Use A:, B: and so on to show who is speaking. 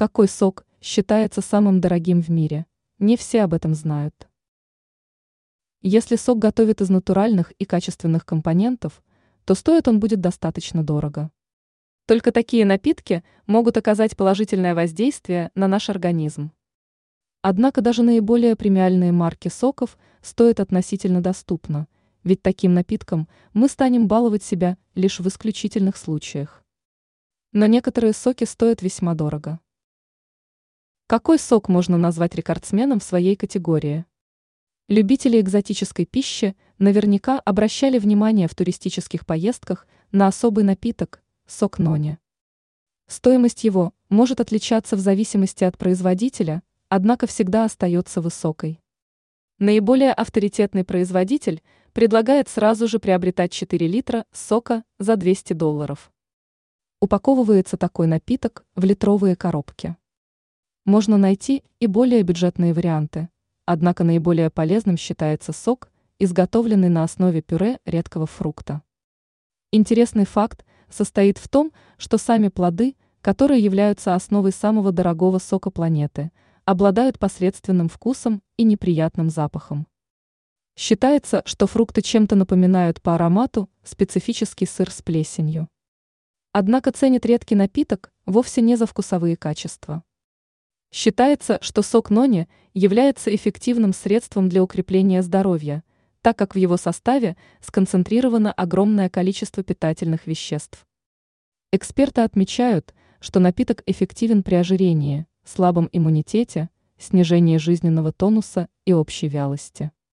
A: Какой сок считается самым дорогим в мире? Не все об этом знают. Если сок готовят из натуральных и качественных компонентов, то стоит он будет достаточно дорого. Только такие напитки могут оказать положительное воздействие на наш организм. Однако даже наиболее премиальные марки соков стоят относительно доступно, ведь таким напитком мы станем баловать себя лишь в исключительных случаях. Но некоторые соки стоят весьма дорого. Какой сок можно назвать рекордсменом в своей категории? Любители экзотической пищи наверняка обращали внимание в туристических поездках на особый напиток – сок нони. Стоимость его может отличаться в зависимости от производителя, однако всегда остается высокой. Наиболее авторитетный производитель предлагает сразу же приобретать 4 литра сока за 200 долларов. Упаковывается такой напиток в литровые коробки. Можно найти и более бюджетные варианты, однако наиболее полезным считается сок, изготовленный на основе пюре редкого фрукта. Интересный факт состоит в том, что сами плоды, которые являются основой самого дорогого сока планеты – обладают посредственным вкусом и неприятным запахом. Считается, что фрукты чем-то напоминают по аромату специфический сыр с плесенью. Однако ценит редкий напиток вовсе не за вкусовые качества. Считается, что сок нони является эффективным средством для укрепления здоровья, так как в его составе сконцентрировано огромное количество питательных веществ. Эксперты отмечают, что напиток эффективен при ожирении – слабом иммунитете, снижении жизненного тонуса и общей вялости.